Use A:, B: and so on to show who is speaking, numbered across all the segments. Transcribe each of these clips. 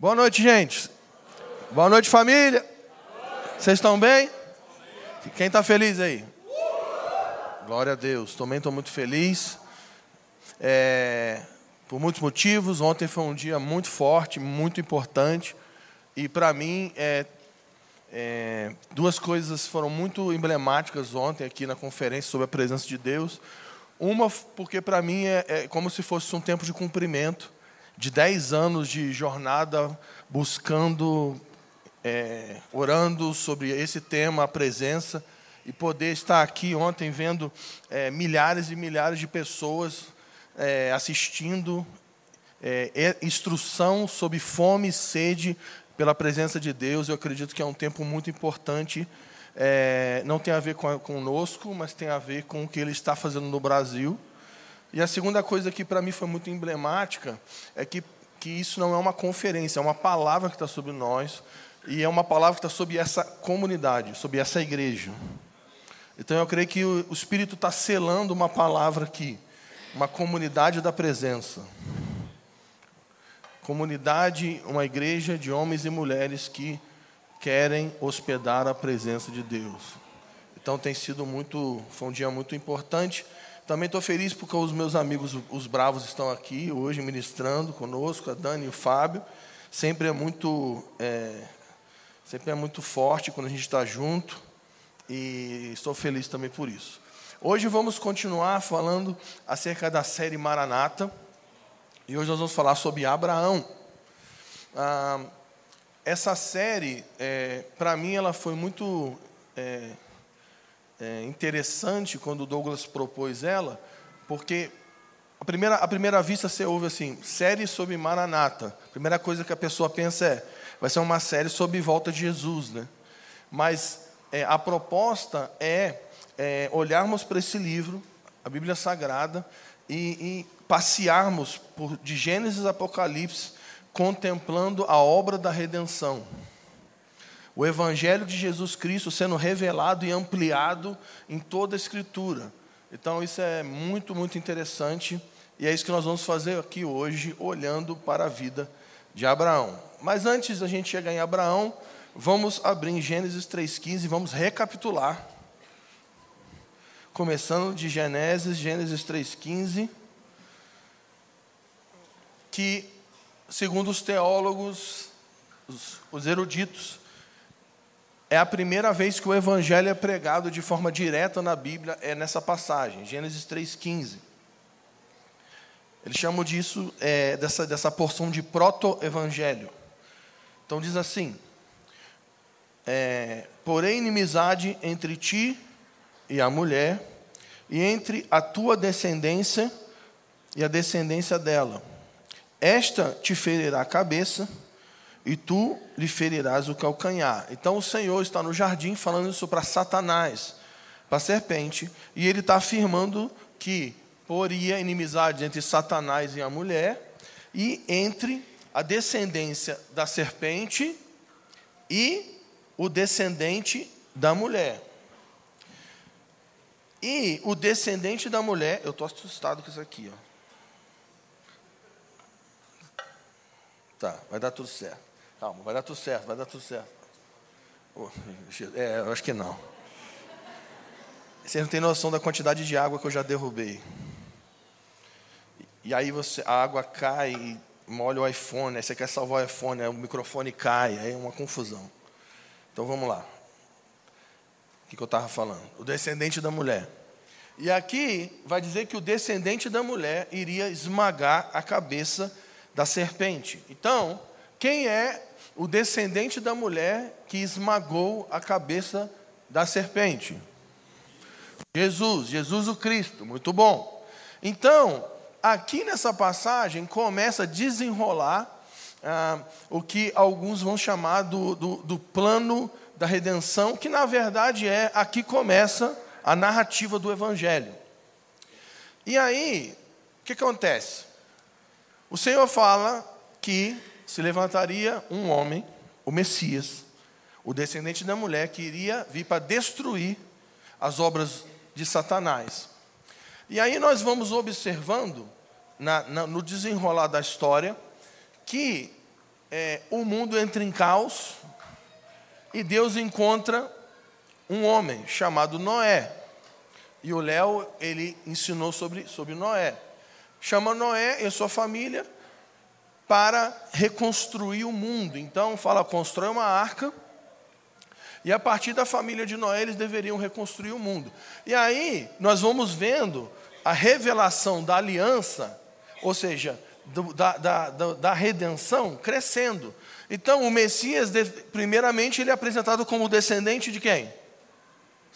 A: Boa noite, gente. Boa noite, família. Vocês estão bem? Quem está feliz aí? Glória a Deus. Também estou muito feliz. É, por muitos motivos. Ontem foi um dia muito forte, muito importante. E para mim, é, é, duas coisas foram muito emblemáticas ontem aqui na conferência sobre a presença de Deus. Uma, porque para mim é, é como se fosse um tempo de cumprimento de 10 anos de jornada buscando, é, orando sobre esse tema, a presença, e poder estar aqui ontem vendo é, milhares e milhares de pessoas é, assistindo, é, instrução sobre fome e sede pela presença de Deus. Eu acredito que é um tempo muito importante. É, não tem a ver com, conosco, mas tem a ver com o que Ele está fazendo no Brasil e a segunda coisa que para mim foi muito emblemática é que, que isso não é uma conferência, é uma palavra que está sobre nós e é uma palavra que está sobre essa comunidade, sobre essa igreja. Então eu creio que o, o Espírito está selando uma palavra aqui, uma comunidade da presença. Comunidade, uma igreja de homens e mulheres que querem hospedar a presença de Deus. Então tem sido muito, foi um dia muito importante. Também estou feliz porque os meus amigos, os bravos, estão aqui hoje ministrando conosco, a Dani e o Fábio. Sempre é muito, é, sempre é muito forte quando a gente está junto e estou feliz também por isso. Hoje vamos continuar falando acerca da série Maranata e hoje nós vamos falar sobre Abraão. Ah, essa série, é, para mim, ela foi muito é, é, interessante quando o Douglas propôs ela, porque a primeira, a primeira vista você ouve assim, série sobre Maranata. A primeira coisa que a pessoa pensa é, vai ser uma série sobre volta de Jesus, né? Mas é, a proposta é, é olharmos para esse livro, a Bíblia Sagrada, e, e passearmos por, de Gênesis a Apocalipse, contemplando a obra da redenção o Evangelho de Jesus Cristo sendo revelado e ampliado em toda a Escritura. Então, isso é muito, muito interessante, e é isso que nós vamos fazer aqui hoje, olhando para a vida de Abraão. Mas antes da gente chegar em Abraão, vamos abrir em Gênesis 3,15 e vamos recapitular. Começando de Gênesis, Gênesis 3,15, que, segundo os teólogos, os, os eruditos, é a primeira vez que o evangelho é pregado de forma direta na Bíblia, é nessa passagem, Gênesis 3,15. Eles chamam disso, é, dessa, dessa porção de proto-evangelho. Então diz assim: é, Porém, inimizade entre ti e a mulher, e entre a tua descendência e a descendência dela. Esta te ferirá a cabeça, e tu lhe ferirás o calcanhar. Então o Senhor está no jardim falando isso para Satanás, para a serpente, e ele está afirmando que poria inimizade entre Satanás e a mulher, e entre a descendência da serpente e o descendente da mulher. E o descendente da mulher, eu estou assustado com isso aqui, ó. Tá, vai dar tudo certo. Calma, vai dar tudo certo, vai dar tudo certo. É, eu acho que não. Você não tem noção da quantidade de água que eu já derrubei. E aí você, a água cai e molha o iPhone, aí você quer salvar o iPhone, aí o microfone cai, aí é uma confusão. Então vamos lá. O que, que eu estava falando? O descendente da mulher. E aqui vai dizer que o descendente da mulher iria esmagar a cabeça da serpente. Então, quem é o descendente da mulher que esmagou a cabeça da serpente. Jesus, Jesus o Cristo, muito bom. Então, aqui nessa passagem começa a desenrolar ah, o que alguns vão chamar do, do, do plano da redenção, que na verdade é aqui começa a narrativa do Evangelho. E aí, o que acontece? O Senhor fala que se levantaria um homem, o Messias, o descendente da mulher, que iria vir para destruir as obras de Satanás. E aí nós vamos observando, na, na, no desenrolar da história, que é, o mundo entra em caos e Deus encontra um homem chamado Noé. E o Léo, ele ensinou sobre, sobre Noé. Chama Noé e sua família para reconstruir o mundo. Então, fala, constrói uma arca. E a partir da família de Noé, eles deveriam reconstruir o mundo. E aí, nós vamos vendo a revelação da aliança, ou seja, do, da, da, da, redenção, crescendo. Então, o Messias, primeiramente, ele é apresentado como descendente de quem?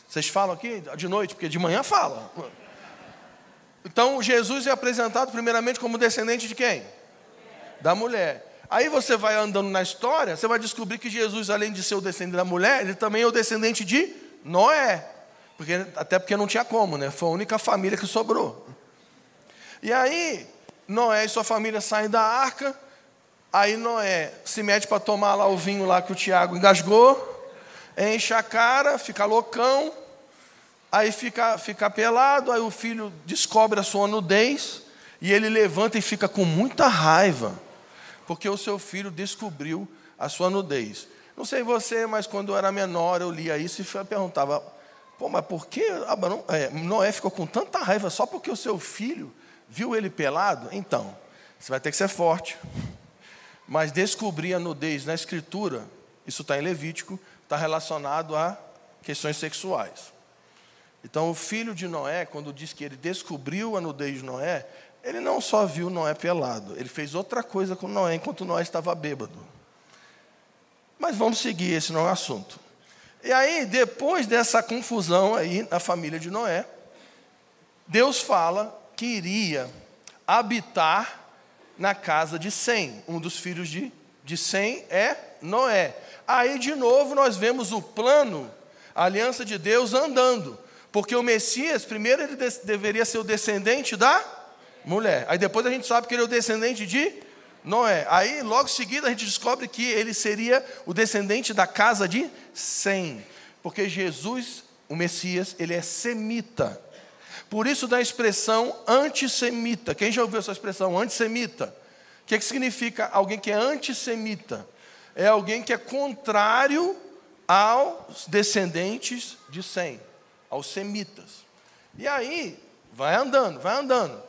A: Vocês falam aqui de noite, porque de manhã fala. Então, Jesus é apresentado primeiramente como descendente de quem? Da mulher. Aí você vai andando na história, você vai descobrir que Jesus, além de ser o descendente da mulher, ele também é o descendente de Noé. Porque, até porque não tinha como, né? Foi a única família que sobrou. E aí, Noé e sua família saem da arca. Aí Noé se mete para tomar lá o vinho lá que o Tiago engasgou. Enche a cara, fica loucão. Aí fica, fica pelado, aí o filho descobre a sua nudez e ele levanta e fica com muita raiva, porque o seu filho descobriu a sua nudez. Não sei você, mas quando eu era menor eu lia isso e perguntava: pô, mas por que é, Noé ficou com tanta raiva só porque o seu filho viu ele pelado? Então, você vai ter que ser forte. Mas descobrir a nudez na Escritura, isso está em Levítico, está relacionado a questões sexuais. Então, o filho de Noé, quando diz que ele descobriu a nudez de Noé, ele não só viu Noé pelado, ele fez outra coisa com Noé enquanto Noé estava bêbado. Mas vamos seguir, esse não é o assunto. E aí, depois dessa confusão aí na família de Noé, Deus fala que iria habitar na casa de Sem. Um dos filhos de, de Sem é Noé. Aí, de novo, nós vemos o plano, a aliança de Deus andando. Porque o Messias, primeiro, ele deveria ser o descendente da mulher. Aí depois a gente sabe que ele é o descendente de Noé. Aí, logo em seguida, a gente descobre que ele seria o descendente da casa de Sem. Porque Jesus, o Messias, ele é semita. Por isso da expressão antissemita. Quem já ouviu essa expressão antissemita? O que, é que significa alguém que é antissemita? É alguém que é contrário aos descendentes de Sem aos semitas. E aí, vai andando, vai andando.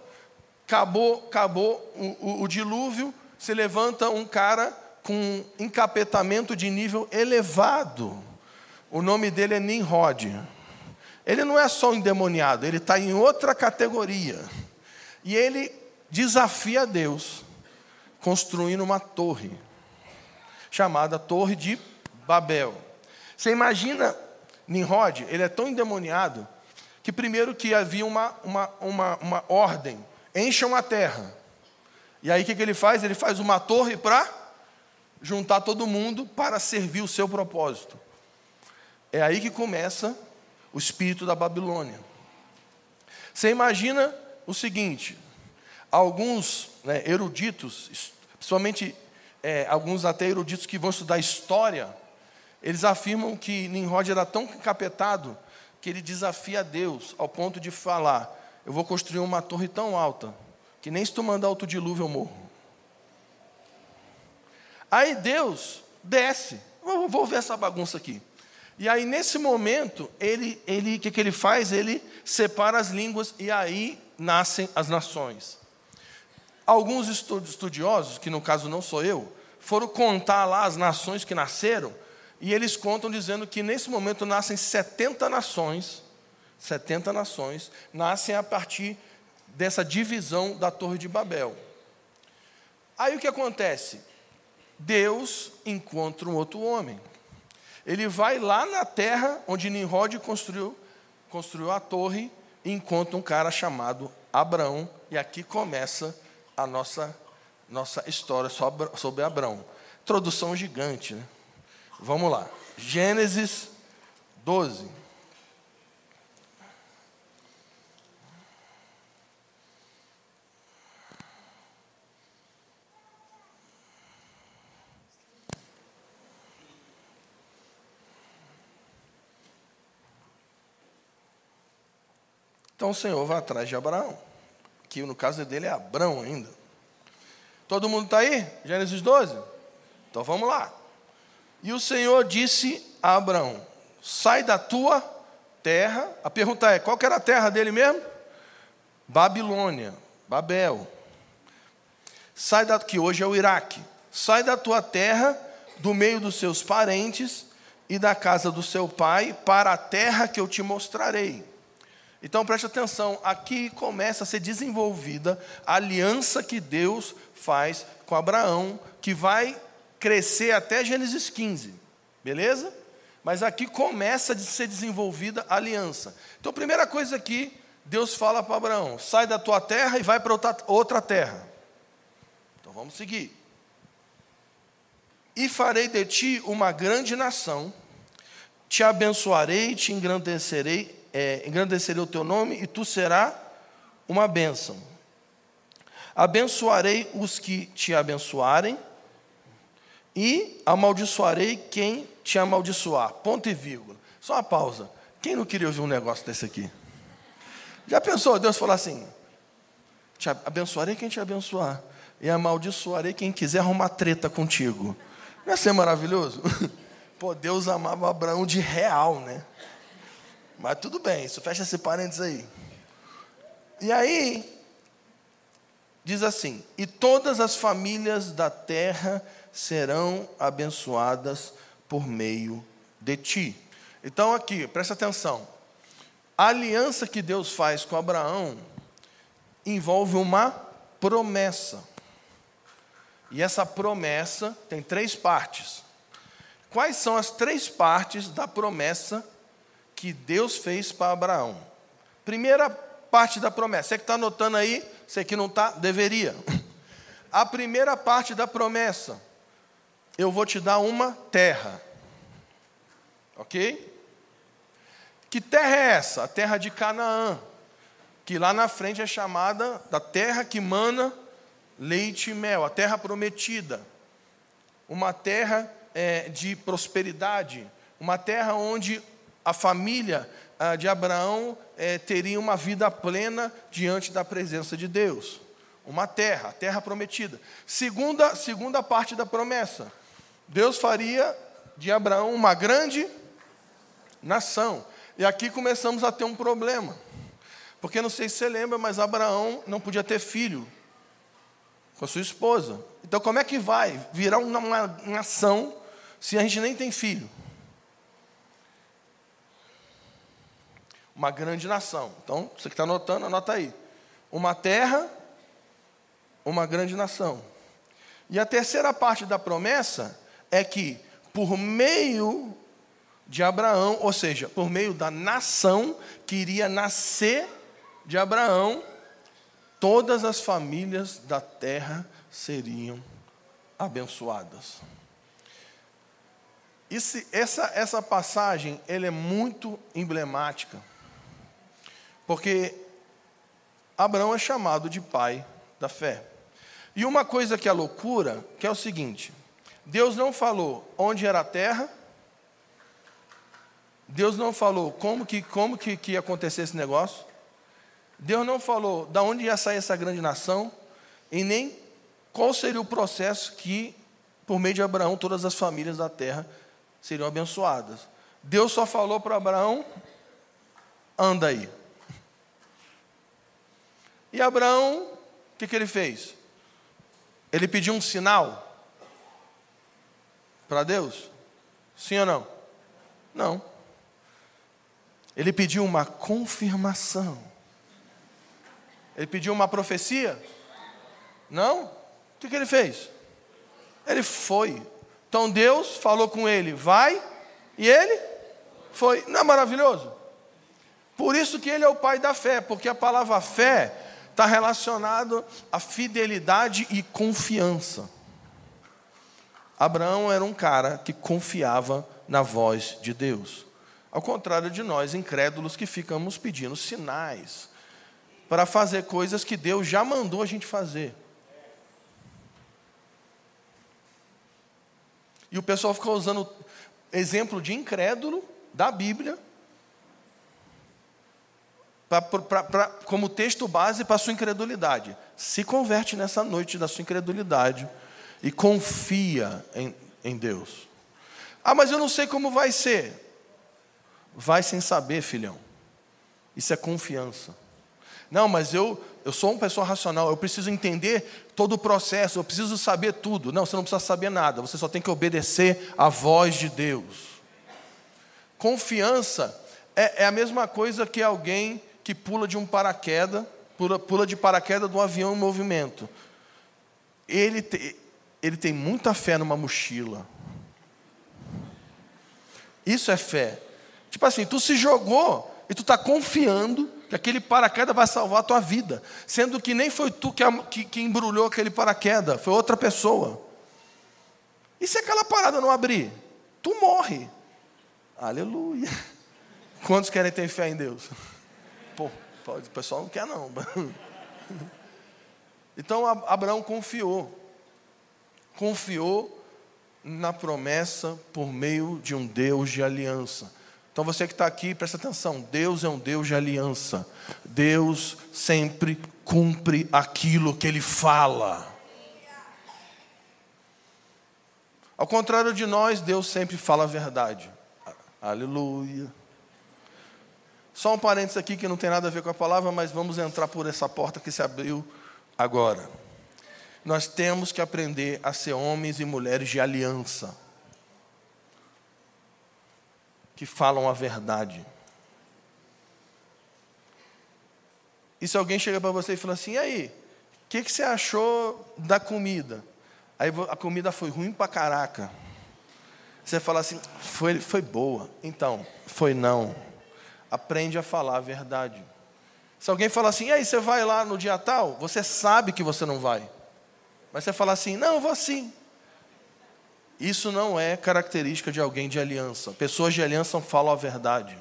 A: Acabou, acabou o, o, o dilúvio, se levanta um cara com encapetamento de nível elevado. O nome dele é Nimrod. Ele não é só um endemoniado, ele está em outra categoria. E ele desafia Deus, construindo uma torre, chamada Torre de Babel. Você imagina Nimrod, ele é tão endemoniado que primeiro que havia uma, uma, uma, uma ordem, encham a terra. E aí o que, que ele faz? Ele faz uma torre para juntar todo mundo para servir o seu propósito. É aí que começa o espírito da Babilônia. Você imagina o seguinte: alguns né, eruditos, principalmente é, alguns até eruditos que vão estudar história, eles afirmam que Nimrod era tão encapetado que ele desafia Deus ao ponto de falar: Eu vou construir uma torre tão alta que nem se tu mandar outro dilúvio eu morro. Aí Deus desce, vou ver essa bagunça aqui. E aí nesse momento ele, ele, que, que ele faz? Ele separa as línguas e aí nascem as nações. Alguns estudiosos, que no caso não sou eu, foram contar lá as nações que nasceram e eles contam dizendo que nesse momento nascem 70 nações, 70 nações, nascem a partir dessa divisão da Torre de Babel. Aí o que acontece? Deus encontra um outro homem. Ele vai lá na terra onde Nimrod construiu, construiu a torre e encontra um cara chamado Abraão. E aqui começa a nossa, nossa história sobre, sobre Abraão. Introdução gigante, né? Vamos lá. Gênesis 12. Então o Senhor vai atrás de Abraão, que no caso dele é Abraão ainda. Todo mundo está aí? Gênesis 12? Então vamos lá. E o Senhor disse a Abraão: Sai da tua terra. A pergunta é: qual era a terra dele mesmo? Babilônia, Babel. Sai da que hoje é o Iraque. Sai da tua terra, do meio dos seus parentes e da casa do seu pai, para a terra que eu te mostrarei. Então preste atenção, aqui começa a ser desenvolvida a aliança que Deus faz com Abraão, que vai crescer até Gênesis 15, beleza? Mas aqui começa a ser desenvolvida a aliança. Então, a primeira coisa aqui, Deus fala para Abraão: sai da tua terra e vai para outra, outra terra. Então vamos seguir. E farei de ti uma grande nação, te abençoarei, te engrandecerei é, engrandecerei o teu nome e tu serás uma bênção. Abençoarei os que te abençoarem e amaldiçoarei quem te amaldiçoar. Ponto e vírgula. Só uma pausa. Quem não queria ouvir um negócio desse aqui? Já pensou Deus falar assim: te abençoarei quem te abençoar e amaldiçoarei quem quiser arrumar treta contigo. Não ia ser maravilhoso? Pô, Deus amava Abraão de real, né? Mas tudo bem, isso fecha esse parênteses aí. E aí, diz assim: E todas as famílias da terra serão abençoadas por meio de ti. Então, aqui, presta atenção. A aliança que Deus faz com Abraão envolve uma promessa. E essa promessa tem três partes. Quais são as três partes da promessa que Deus fez para Abraão. Primeira parte da promessa. Você que está anotando aí, você que não está, deveria. A primeira parte da promessa. Eu vou te dar uma terra. Ok? Que terra é essa? A terra de Canaã. Que lá na frente é chamada da terra que mana leite e mel, a terra prometida. Uma terra é, de prosperidade, uma terra onde a família ah, de Abraão eh, teria uma vida plena diante da presença de Deus. Uma terra, a terra prometida. Segunda, segunda parte da promessa: Deus faria de Abraão uma grande nação. E aqui começamos a ter um problema. Porque não sei se você lembra, mas Abraão não podia ter filho com a sua esposa. Então, como é que vai virar uma, uma nação se a gente nem tem filho? Uma grande nação. Então, você que está anotando, anota aí. Uma terra, uma grande nação. E a terceira parte da promessa é que, por meio de Abraão, ou seja, por meio da nação que iria nascer de Abraão, todas as famílias da terra seriam abençoadas. Esse, essa, essa passagem ele é muito emblemática porque Abraão é chamado de pai da fé. E uma coisa que é loucura, que é o seguinte: Deus não falou onde era a terra, Deus não falou como que, como que, que ia acontecer esse negócio, Deus não falou de onde ia sair essa grande nação, e nem qual seria o processo que, por meio de Abraão, todas as famílias da terra seriam abençoadas. Deus só falou para Abraão: anda aí. E Abraão, o que, que ele fez? Ele pediu um sinal para Deus? Sim ou não? Não. Ele pediu uma confirmação. Ele pediu uma profecia? Não. O que, que ele fez? Ele foi. Então Deus falou com ele, vai, e ele foi. Não é maravilhoso? Por isso que ele é o pai da fé, porque a palavra fé está relacionado à fidelidade e confiança. Abraão era um cara que confiava na voz de Deus. Ao contrário de nós, incrédulos, que ficamos pedindo sinais para fazer coisas que Deus já mandou a gente fazer. E o pessoal fica usando exemplo de incrédulo da Bíblia pra, pra, pra, como texto base para a sua incredulidade. Se converte nessa noite da sua incredulidade e confia em, em Deus. Ah, mas eu não sei como vai ser. Vai sem saber, filhão. Isso é confiança. Não, mas eu, eu sou uma pessoa racional, eu preciso entender todo o processo, eu preciso saber tudo. Não, você não precisa saber nada, você só tem que obedecer à voz de Deus. Confiança é, é a mesma coisa que alguém que pula de um paraquedas, pula, pula de paraquedas do avião em movimento. Ele, te, ele tem muita fé numa mochila. Isso é fé. Tipo assim, tu se jogou e tu está confiando que aquele paraquedas vai salvar a tua vida, sendo que nem foi tu que, que, que embrulhou aquele paraquedas, foi outra pessoa. E se aquela parada não abrir? Tu morre. Aleluia. Quantos querem ter fé em Deus? O pessoal não quer não. Então Abraão confiou. Confiou na promessa por meio de um Deus de aliança. Então você que está aqui, presta atenção: Deus é um Deus de aliança. Deus sempre cumpre aquilo que Ele fala. Ao contrário de nós, Deus sempre fala a verdade. Aleluia. Só um parênteses aqui que não tem nada a ver com a palavra, mas vamos entrar por essa porta que se abriu agora. Nós temos que aprender a ser homens e mulheres de aliança que falam a verdade. E se alguém chega para você e fala assim, e aí, o que, que você achou da comida? Aí a comida foi ruim para caraca. Você fala assim, foi, foi boa. Então, foi não. Aprende a falar a verdade. Se alguém fala assim, e aí, você vai lá no dia tal? Você sabe que você não vai. Mas você fala assim, não, eu vou sim. Isso não é característica de alguém de aliança. Pessoas de aliança falam a verdade.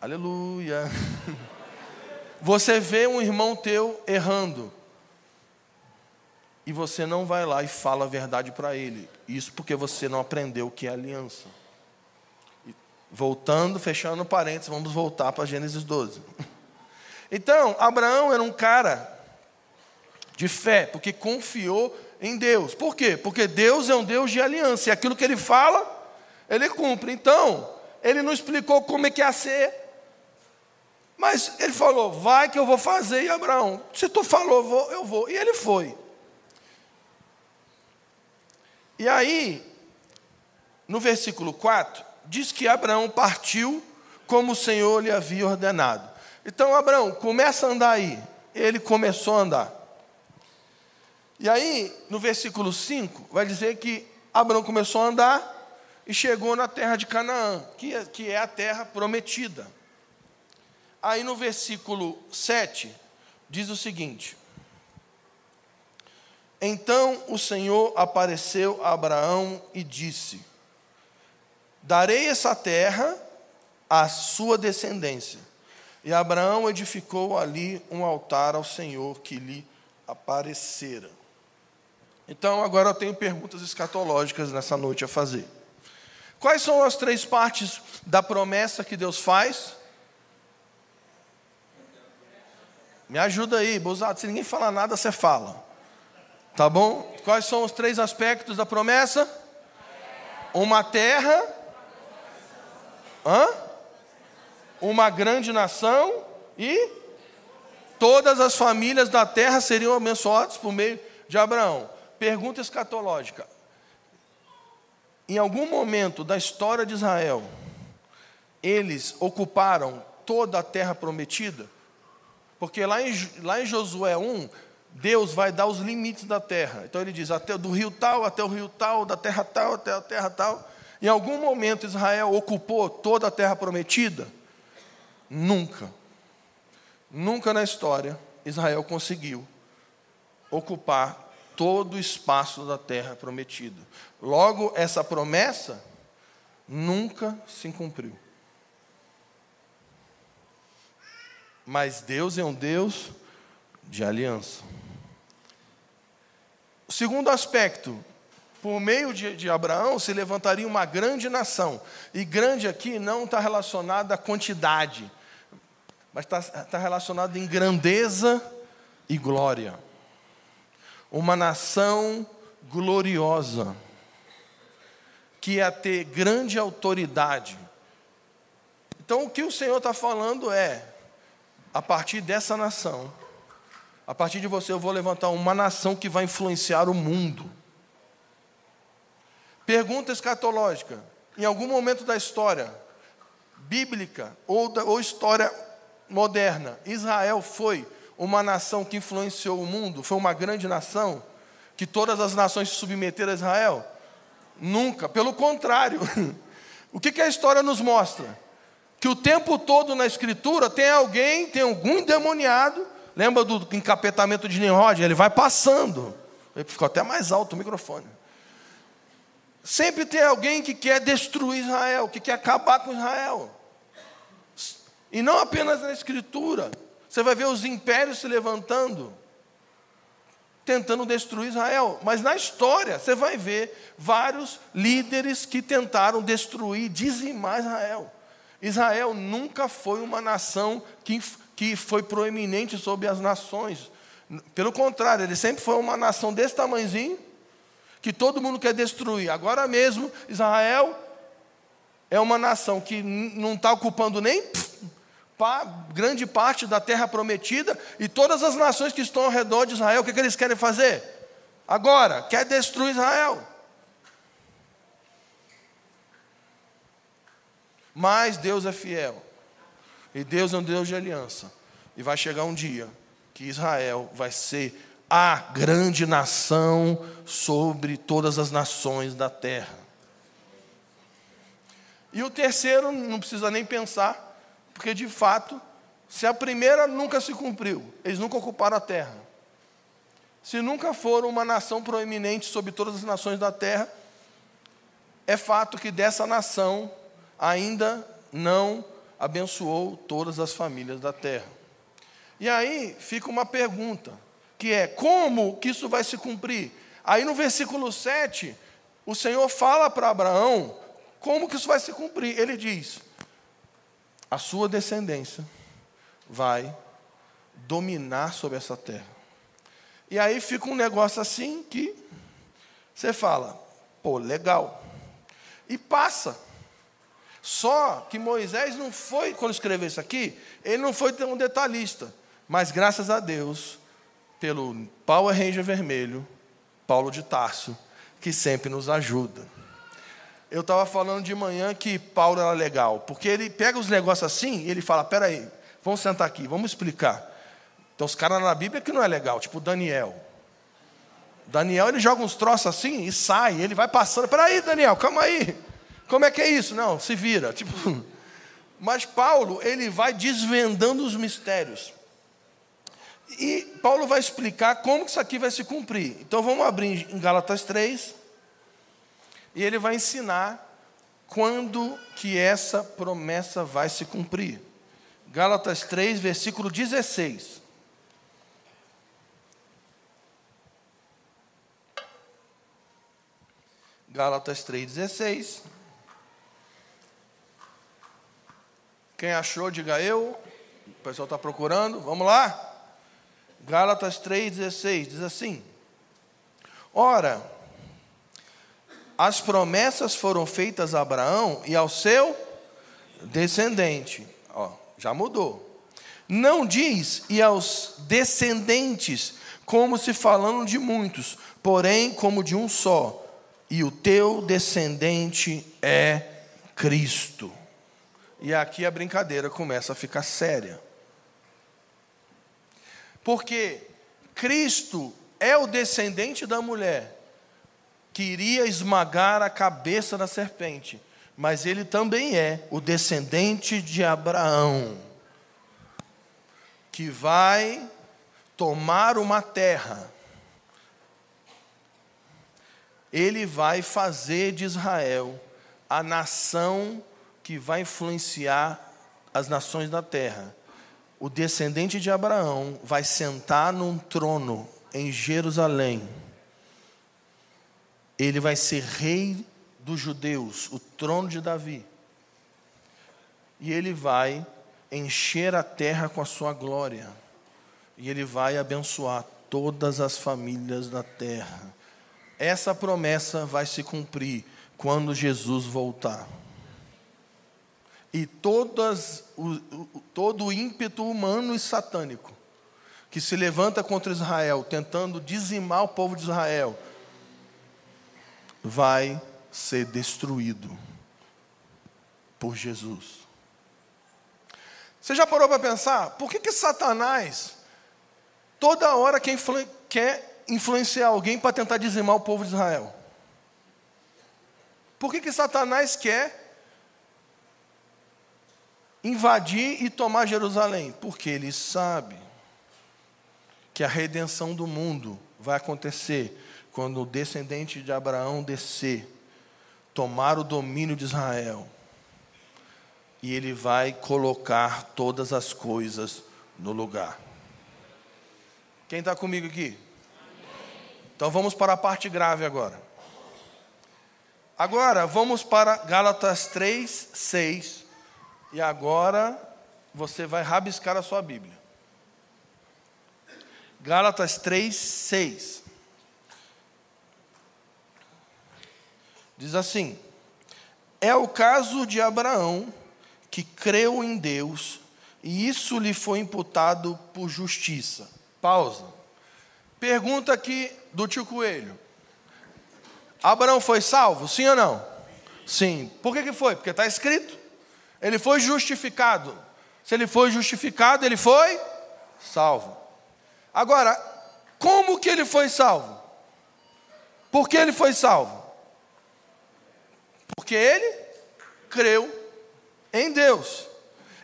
A: Aleluia. Você vê um irmão teu errando. E você não vai lá e fala a verdade para ele. Isso porque você não aprendeu o que é aliança. Voltando, fechando parênteses, vamos voltar para Gênesis 12. Então, Abraão era um cara de fé, porque confiou em Deus. Por quê? Porque Deus é um Deus de aliança, e aquilo que ele fala, ele cumpre. Então, ele não explicou como é que ia ser, mas ele falou: vai que eu vou fazer, e Abraão, se tu falou, vou, eu vou. E ele foi. E aí, no versículo 4, diz que Abraão partiu como o Senhor lhe havia ordenado. Então, Abraão, começa a andar aí. Ele começou a andar. E aí, no versículo 5, vai dizer que Abraão começou a andar e chegou na terra de Canaã, que é, que é a terra prometida. Aí no versículo 7, diz o seguinte: Então o Senhor apareceu a Abraão e disse: Darei essa terra à sua descendência. E Abraão edificou ali um altar ao Senhor que lhe aparecera. Então, agora eu tenho perguntas escatológicas nessa noite a fazer. Quais são as três partes da promessa que Deus faz? Me ajuda aí, Bozado. Se ninguém falar nada, você fala. Tá bom? Quais são os três aspectos da promessa? Uma terra. Hã? Uma grande nação e todas as famílias da terra seriam abençoadas por meio de Abraão. Pergunta escatológica: em algum momento da história de Israel, eles ocuparam toda a terra prometida? Porque lá em, lá em Josué 1, Deus vai dar os limites da terra. Então ele diz: até do rio tal, até o rio tal, da terra tal, até a terra tal. Em algum momento Israel ocupou toda a terra prometida? Nunca. Nunca na história Israel conseguiu ocupar todo o espaço da terra prometida. Logo, essa promessa nunca se cumpriu. Mas Deus é um Deus de aliança. O segundo aspecto, por meio de, de Abraão se levantaria uma grande nação. E grande aqui não está relacionado à quantidade, mas está, está relacionado em grandeza e glória uma nação gloriosa, que ia ter grande autoridade. Então, o que o Senhor está falando é: a partir dessa nação, a partir de você, eu vou levantar uma nação que vai influenciar o mundo. Pergunta escatológica: em algum momento da história bíblica ou, da, ou história moderna, Israel foi uma nação que influenciou o mundo? Foi uma grande nação? Que todas as nações se submeteram a Israel? Nunca, pelo contrário. O que, que a história nos mostra? Que o tempo todo na Escritura tem alguém, tem algum endemoniado. Lembra do encapetamento de Nimrod? Ele vai passando. Ficou até mais alto o microfone. Sempre tem alguém que quer destruir Israel, que quer acabar com Israel. E não apenas na Escritura. Você vai ver os impérios se levantando, tentando destruir Israel. Mas na história, você vai ver vários líderes que tentaram destruir, dizimar Israel. Israel nunca foi uma nação que, que foi proeminente sobre as nações. Pelo contrário, ele sempre foi uma nação desse tamanhozinho, que todo mundo quer destruir. Agora mesmo, Israel é uma nação que não está ocupando nem grande parte da terra prometida, e todas as nações que estão ao redor de Israel, o que, que eles querem fazer? Agora, quer destruir Israel. Mas Deus é fiel. E Deus é um Deus de aliança. E vai chegar um dia que Israel vai ser a grande nação sobre todas as nações da terra. E o terceiro, não precisa nem pensar, porque, de fato, se a primeira nunca se cumpriu, eles nunca ocuparam a terra. Se nunca foram uma nação proeminente sobre todas as nações da terra, é fato que dessa nação ainda não abençoou todas as famílias da terra. E aí fica uma pergunta, que é: como que isso vai se cumprir? Aí no versículo 7, o Senhor fala para Abraão como que isso vai se cumprir. Ele diz: a sua descendência vai dominar sobre essa terra. E aí fica um negócio assim que você fala, pô, legal. E passa. Só que Moisés não foi, quando escreveu isso aqui, ele não foi tão detalhista. Mas graças a Deus, pelo Power Ranger Vermelho, Paulo de Tarso, que sempre nos ajuda eu estava falando de manhã que Paulo era legal, porque ele pega os negócios assim e ele fala: peraí, vamos sentar aqui, vamos explicar. Então, os caras na Bíblia que não é legal, tipo Daniel. Daniel, ele joga uns troços assim e sai, ele vai passando. Peraí, Daniel, calma aí. Como é que é isso? Não, se vira. Tipo, mas Paulo, ele vai desvendando os mistérios. E Paulo vai explicar como isso aqui vai se cumprir. Então vamos abrir em Gálatas 3. E ele vai ensinar quando que essa promessa vai se cumprir. Gálatas 3, versículo 16. Gálatas 3,16. Quem achou, diga eu. O pessoal está procurando. Vamos lá? Gálatas 3,16 diz assim: Ora, as promessas foram feitas a Abraão e ao seu descendente. Ó, já mudou. Não diz e aos descendentes, como se falando de muitos, porém como de um só. E o teu descendente é Cristo. E aqui a brincadeira começa a ficar séria. Porque Cristo é o descendente da mulher que iria esmagar a cabeça da serpente, mas ele também é o descendente de Abraão, que vai tomar uma terra. Ele vai fazer de Israel a nação que vai influenciar as nações da terra. O descendente de Abraão vai sentar num trono em Jerusalém ele vai ser rei dos judeus, o trono de Davi. E ele vai encher a terra com a sua glória. E ele vai abençoar todas as famílias da terra. essa promessa vai se cumprir quando Jesus voltar. E todas, o, todo o ímpeto humano e satânico que se levanta contra Israel, tentando dizimar o povo de Israel, vai ser destruído por Jesus. Você já parou para pensar? Por que, que Satanás, toda hora quer, influ quer influenciar alguém para tentar dizimar o povo de Israel? Por que, que Satanás quer invadir e tomar Jerusalém? Porque ele sabe que a redenção do mundo vai acontecer quando o descendente de Abraão descer, tomar o domínio de Israel, e ele vai colocar todas as coisas no lugar. Quem está comigo aqui? Então vamos para a parte grave agora. Agora vamos para Gálatas 3, 6. E agora você vai rabiscar a sua Bíblia. Gálatas 3, 6. Diz assim: É o caso de Abraão, que creu em Deus, e isso lhe foi imputado por justiça. Pausa. Pergunta aqui do tio Coelho: Abraão foi salvo? Sim ou não? Sim. Por que, que foi? Porque está escrito. Ele foi justificado. Se ele foi justificado, ele foi salvo. Agora, como que ele foi salvo? Por que ele foi salvo? Porque ele creu em Deus.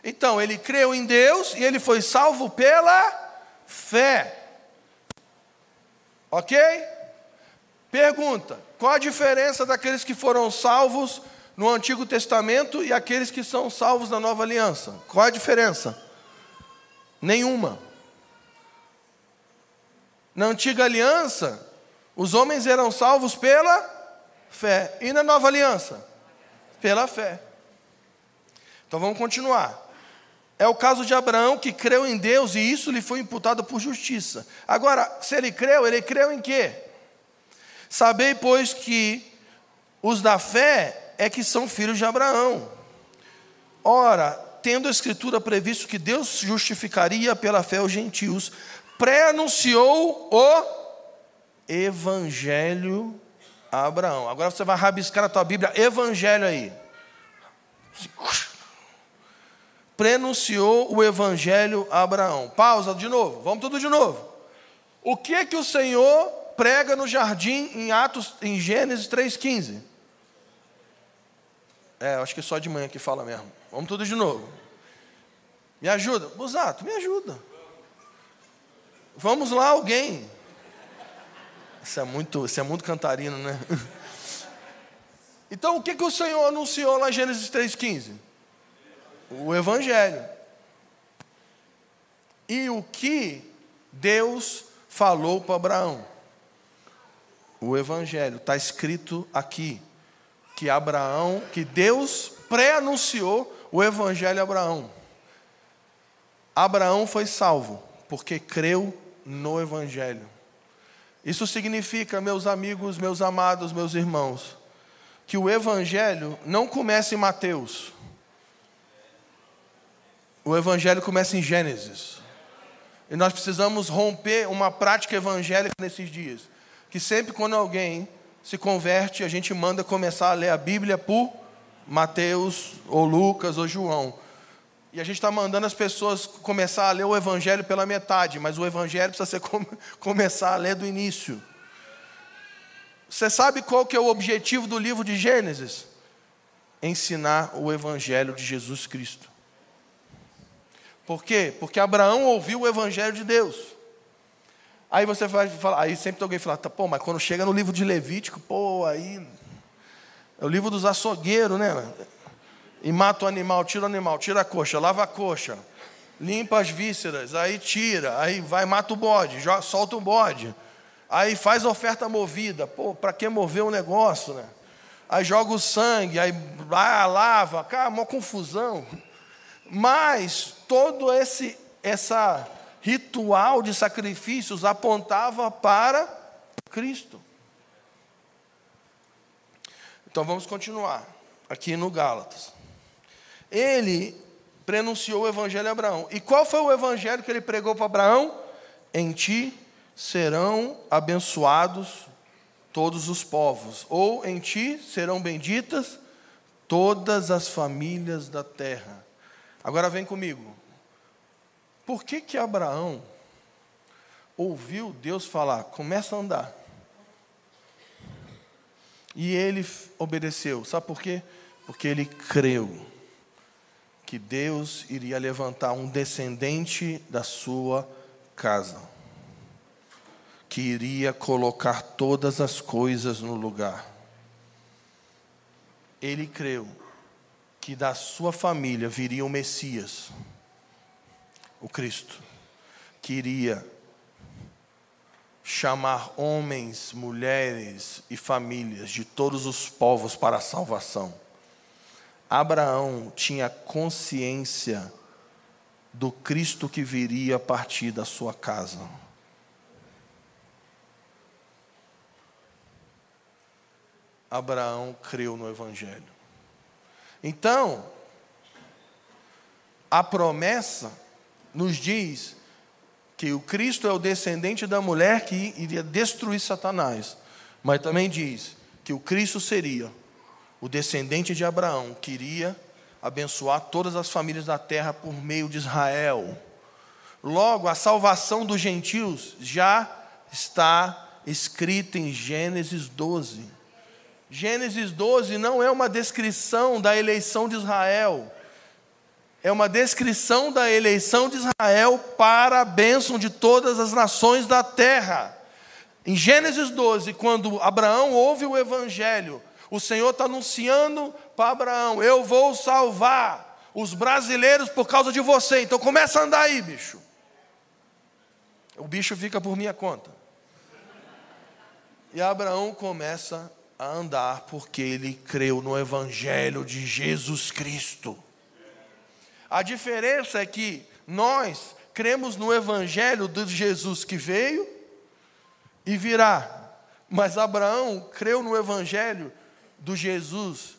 A: Então, ele creu em Deus e ele foi salvo pela fé. Ok? Pergunta: qual a diferença daqueles que foram salvos no Antigo Testamento e aqueles que são salvos na Nova Aliança? Qual a diferença? Nenhuma. Na Antiga Aliança, os homens eram salvos pela fé. E na Nova Aliança? Pela fé. Então vamos continuar. É o caso de Abraão que creu em Deus e isso lhe foi imputado por justiça. Agora, se ele creu, ele creu em quê? Sabei, pois, que os da fé é que são filhos de Abraão. Ora, tendo a Escritura previsto que Deus justificaria pela fé os gentios, pré-anunciou o Evangelho a Abraão. Agora você vai rabiscar a tua Bíblia, Evangelho aí. Prenunciou o Evangelho a Abraão. Pausa de novo, vamos tudo de novo. O que que o Senhor prega no jardim em Atos, em Gênesis 3,15. É, acho que é só de manhã que fala mesmo. Vamos tudo de novo. Me ajuda. Busato, me ajuda. Vamos lá, alguém. Isso é muito, isso é muito cantarino, né? Então, o que, que o Senhor anunciou lá em Gênesis 3,15? O Evangelho. E o que Deus falou para Abraão? o Evangelho. Está escrito aqui que Abraão, que Deus pré-anunciou o Evangelho a Abraão. Abraão foi salvo porque creu no Evangelho. Isso significa, meus amigos, meus amados, meus irmãos, que o Evangelho não começa em Mateus. O Evangelho começa em Gênesis. E nós precisamos romper uma prática evangélica nesses dias que sempre quando alguém se converte, a gente manda começar a ler a Bíblia por Mateus, ou Lucas, ou João. E a gente está mandando as pessoas começar a ler o Evangelho pela metade, mas o Evangelho precisa ser começar a ler do início. Você sabe qual que é o objetivo do livro de Gênesis? Ensinar o Evangelho de Jesus Cristo. Por quê? Porque Abraão ouviu o Evangelho de Deus. Aí você vai falar, aí sempre alguém fala, tá, pô, mas quando chega no livro de Levítico, pô, aí é o livro dos açougueiros, né? E mata o animal, tira o animal, tira a coxa, lava a coxa, limpa as vísceras, aí tira, aí vai mata o bode, joga, solta o bode. Aí faz a oferta movida, pô, para que mover o negócio, né? Aí joga o sangue, aí ah, lava, cara, uma confusão. Mas todo esse essa ritual de sacrifícios apontava para Cristo. Então vamos continuar aqui no Gálatas. Ele prenunciou o evangelho a Abraão. E qual foi o evangelho que ele pregou para Abraão? Em ti serão abençoados todos os povos, ou em ti serão benditas todas as famílias da terra. Agora vem comigo. Por que que Abraão ouviu Deus falar, começa a andar? E ele obedeceu. Sabe por quê? Porque ele creu que Deus iria levantar um descendente da sua casa, que iria colocar todas as coisas no lugar. Ele creu que da sua família viria o Messias, o Cristo, que iria chamar homens, mulheres e famílias de todos os povos para a salvação. Abraão tinha consciência do Cristo que viria a partir da sua casa. Abraão creu no Evangelho. Então, a promessa nos diz que o Cristo é o descendente da mulher que iria destruir Satanás, mas também diz que o Cristo seria o descendente de Abraão queria abençoar todas as famílias da terra por meio de Israel. Logo, a salvação dos gentios já está escrita em Gênesis 12. Gênesis 12 não é uma descrição da eleição de Israel, é uma descrição da eleição de Israel para a bênção de todas as nações da terra. Em Gênesis 12, quando Abraão ouve o evangelho, o Senhor está anunciando para Abraão: Eu vou salvar os brasileiros por causa de você. Então começa a andar aí, bicho. O bicho fica por minha conta. E Abraão começa a andar porque ele creu no Evangelho de Jesus Cristo. A diferença é que nós cremos no Evangelho de Jesus que veio e virá. Mas Abraão creu no Evangelho do Jesus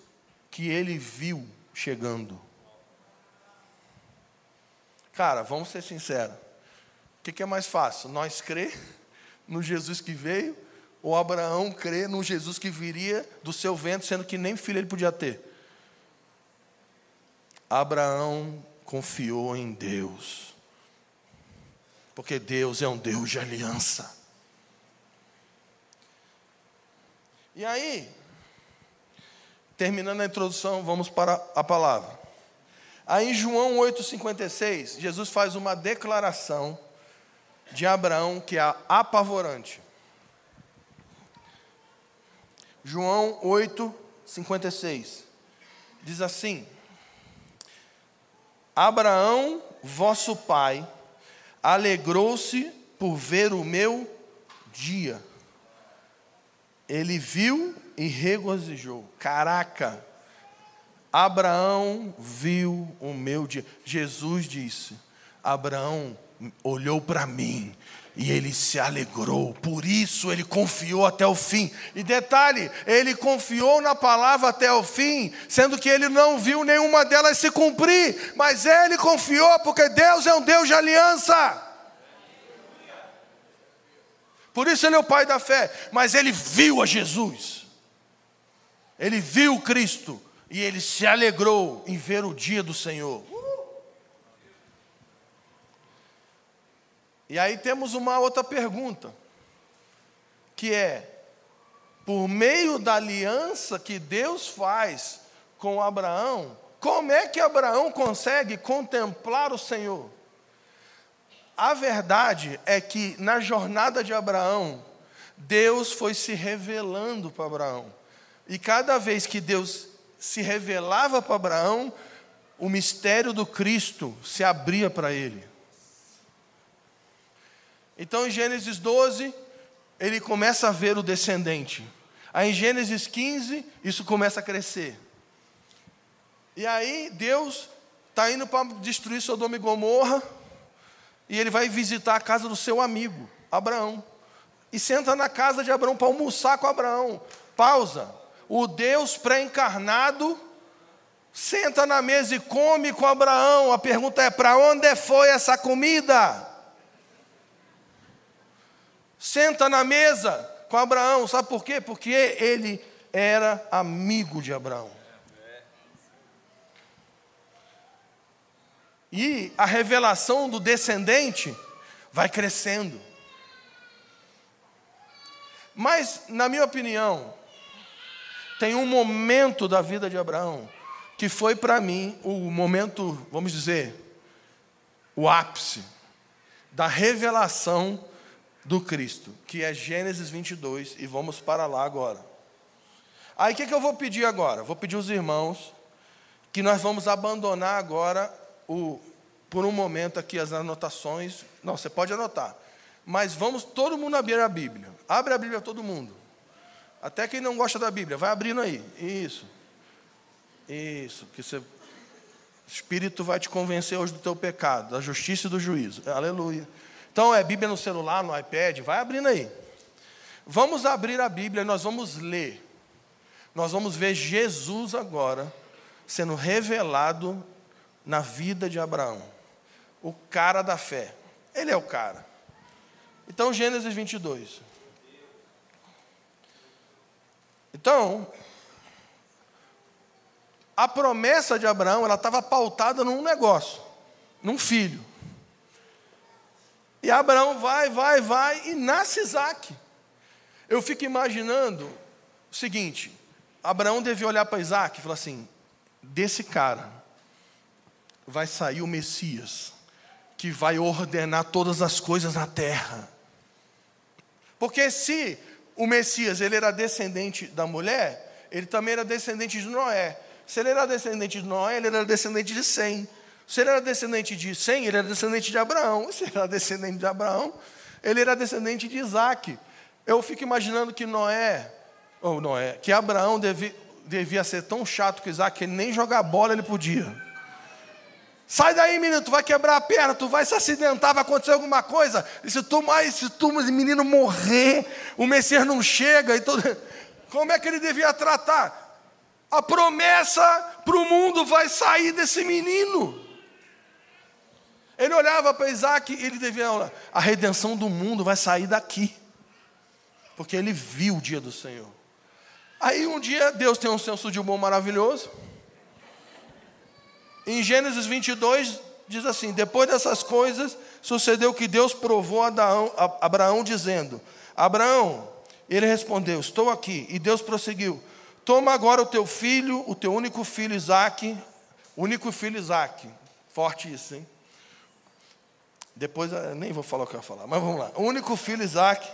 A: que ele viu chegando. Cara, vamos ser sinceros. O que, é mais fácil? Nós crer no Jesus que veio ou Abraão crer no Jesus que viria do seu vento, sendo que nem filho ele podia ter? Abraão confiou em Deus, porque Deus é um Deus de aliança. E aí, Terminando a introdução, vamos para a palavra. Aí em João 8,56, Jesus faz uma declaração de Abraão que é apavorante. João 8,56 diz assim: Abraão, vosso pai, alegrou-se por ver o meu dia. Ele viu e regozijou. Caraca, Abraão viu o meu dia. Jesus disse: Abraão olhou para mim e ele se alegrou, por isso ele confiou até o fim. E detalhe, ele confiou na palavra até o fim, sendo que ele não viu nenhuma delas se cumprir, mas ele confiou porque Deus é um Deus de aliança. Por isso ele é o pai da fé, mas ele viu a Jesus. Ele viu Cristo e ele se alegrou em ver o dia do Senhor. E aí temos uma outra pergunta, que é: por meio da aliança que Deus faz com Abraão, como é que Abraão consegue contemplar o Senhor? A verdade é que na jornada de Abraão, Deus foi se revelando para Abraão. E cada vez que Deus se revelava para Abraão, o mistério do Cristo se abria para ele. Então em Gênesis 12, ele começa a ver o descendente. Aí em Gênesis 15, isso começa a crescer. E aí Deus está indo para destruir Sodoma e Gomorra, e ele vai visitar a casa do seu amigo, Abraão. E senta na casa de Abraão para almoçar com Abraão. Pausa. o Deus pré-encarnado senta na mesa e come com Abraão. A pergunta é: para onde foi essa comida? Senta na mesa com Abraão, sabe por quê? Porque ele era amigo de Abraão. E a revelação do descendente vai crescendo. Mas, na minha opinião, tem um momento da vida de Abraão que foi para mim o momento, vamos dizer, o ápice da revelação do Cristo, que é Gênesis 22, e vamos para lá agora. Aí o que, que eu vou pedir agora? Vou pedir aos irmãos que nós vamos abandonar agora o, por um momento aqui as anotações. Não, você pode anotar. Mas vamos todo mundo abrir a Bíblia. Abre a Bíblia todo mundo. Até quem não gosta da Bíblia, vai abrindo aí. Isso. Isso, que você, o Espírito vai te convencer hoje do teu pecado, da justiça e do juízo. Aleluia. Então é Bíblia no celular, no iPad, vai abrindo aí. Vamos abrir a Bíblia e nós vamos ler. Nós vamos ver Jesus agora sendo revelado na vida de Abraão. O cara da fé. Ele é o cara. Então, Gênesis 22. Então, a promessa de Abraão, ela estava pautada num negócio, num filho. E Abraão vai, vai, vai e nasce Isaac. Eu fico imaginando o seguinte: Abraão devia olhar para Isaac e falar assim: desse cara vai sair o Messias, que vai ordenar todas as coisas na terra. Porque se o Messias ele era descendente da mulher, ele também era descendente de Noé. Se ele era descendente de Noé, ele era descendente de Sem. Se ele era descendente de Sem, ele era descendente de Abraão. Se ele era descendente de Abraão, ele era descendente de Isaac. Eu fico imaginando que Noé, ou Noé, que Abraão devia, devia ser tão chato que Isaac, que nem jogar bola ele podia. Sai daí, menino, tu vai quebrar a perna, tu vai se acidentar, vai acontecer alguma coisa. E se tu, mais, se tu, menino morrer, o Messias não chega. E todo... Como é que ele devia tratar? A promessa para o mundo vai sair desse menino. Ele olhava para Isaac e ele devia olhar, a redenção do mundo vai sair daqui. Porque ele viu o dia do Senhor. Aí um dia Deus tem um senso de humor maravilhoso. Em Gênesis 22 diz assim: Depois dessas coisas, sucedeu que Deus provou a Abraão, a Abraão dizendo: Abraão, ele respondeu: Estou aqui. E Deus prosseguiu: Toma agora o teu filho, o teu único filho Isaac, único filho Isaac. Forte isso, hein? Depois, eh, nem vou falar o que eu ia falar, mas vamos lá. O único filho Isaac,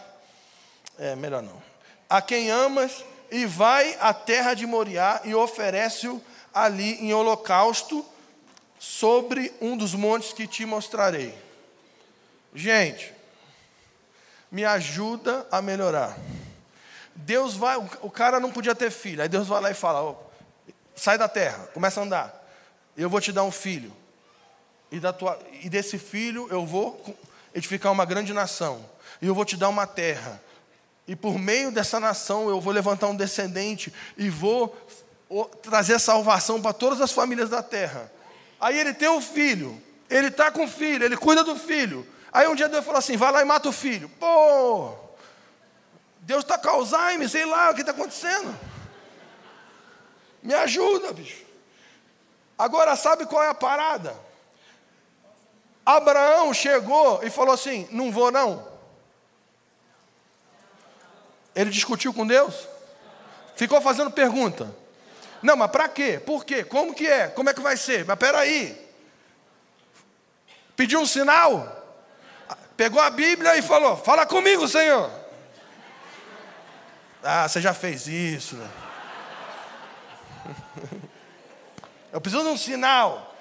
A: é melhor não. A quem amas, e vai à terra de Moriá e oferece-o ali em holocausto sobre um dos montes que te mostrarei. Gente, me ajuda a melhorar. Deus vai, o cara não podia ter filho. Aí Deus vai lá e fala: oh, sai da terra, começa a andar. Eu vou te dar um filho. E, tua, e desse filho eu vou edificar uma grande nação. E eu vou te dar uma terra. E por meio dessa nação eu vou levantar um descendente e vou trazer salvação para todas as famílias da terra. Aí ele tem um filho, ele está com o filho, ele cuida do filho. Aí um dia Deus falou assim: vai lá e mata o filho. Pô, Deus está com Alzheimer, sei lá o que está acontecendo. Me ajuda, bicho. Agora, sabe qual é a parada? Abraão chegou e falou assim: Não vou, não. Ele discutiu com Deus? Ficou fazendo pergunta. Não, mas para quê? Por quê? Como que é? Como é que vai ser? Mas peraí. Pediu um sinal? Pegou a Bíblia e falou: Fala comigo, Senhor. Ah, você já fez isso. Né? Eu preciso de um sinal.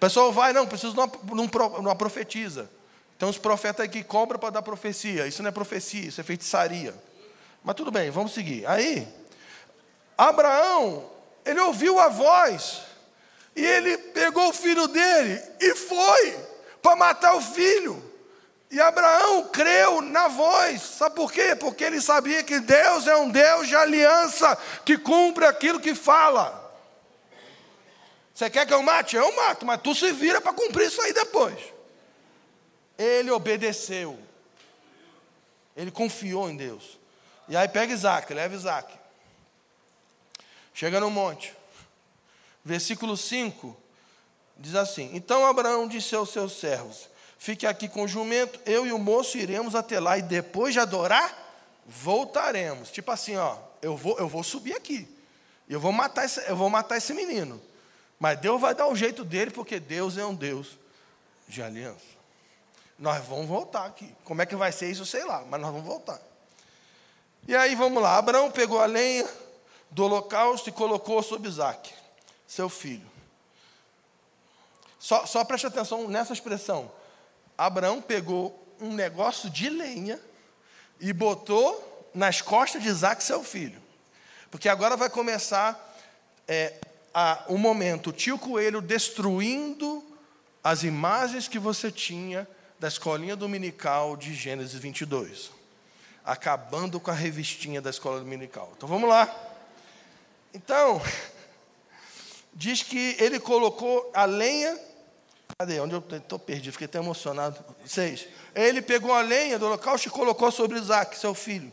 A: Pessoal vai, não, preciso de uma, profetiza. Então os profetas aí que cobram para dar profecia. Isso não é profecia, isso é feitiçaria. Mas tudo bem, vamos seguir. Aí, Abraão, ele ouviu a voz. E ele pegou o filho dele e foi para matar o filho. E Abraão creu na voz, sabe por quê? Porque ele sabia que Deus é um Deus de aliança, que cumpre aquilo que fala. Você quer que eu mate? Eu mato, mas tu se vira para cumprir isso aí depois. Ele obedeceu, ele confiou em Deus. E aí pega Isaac, leva Isaac. Chega no monte. Versículo 5 diz assim: Então Abraão disse aos seus servos: Fique aqui com o jumento, eu e o moço iremos até lá, e depois de adorar, voltaremos. Tipo assim, ó, eu vou, eu vou subir aqui. Eu vou matar esse, eu vou matar esse menino. Mas Deus vai dar o jeito dele, porque Deus é um Deus de aliança. Nós vamos voltar aqui. Como é que vai ser isso, sei lá, mas nós vamos voltar. E aí vamos lá. Abraão pegou a lenha do holocausto e colocou sobre Isaac, seu filho. Só, só preste atenção nessa expressão. Abraão pegou um negócio de lenha e botou nas costas de Isaac, seu filho. Porque agora vai começar é, a, um momento, o tio Coelho destruindo as imagens que você tinha da escolinha dominical de Gênesis 22. Acabando com a revistinha da escola dominical. Então vamos lá. Então, diz que ele colocou a lenha Cadê? Onde eu estou perdido? Fiquei até emocionado. Seis. Ele pegou a lenha do holocausto e colocou sobre Isaac, seu filho.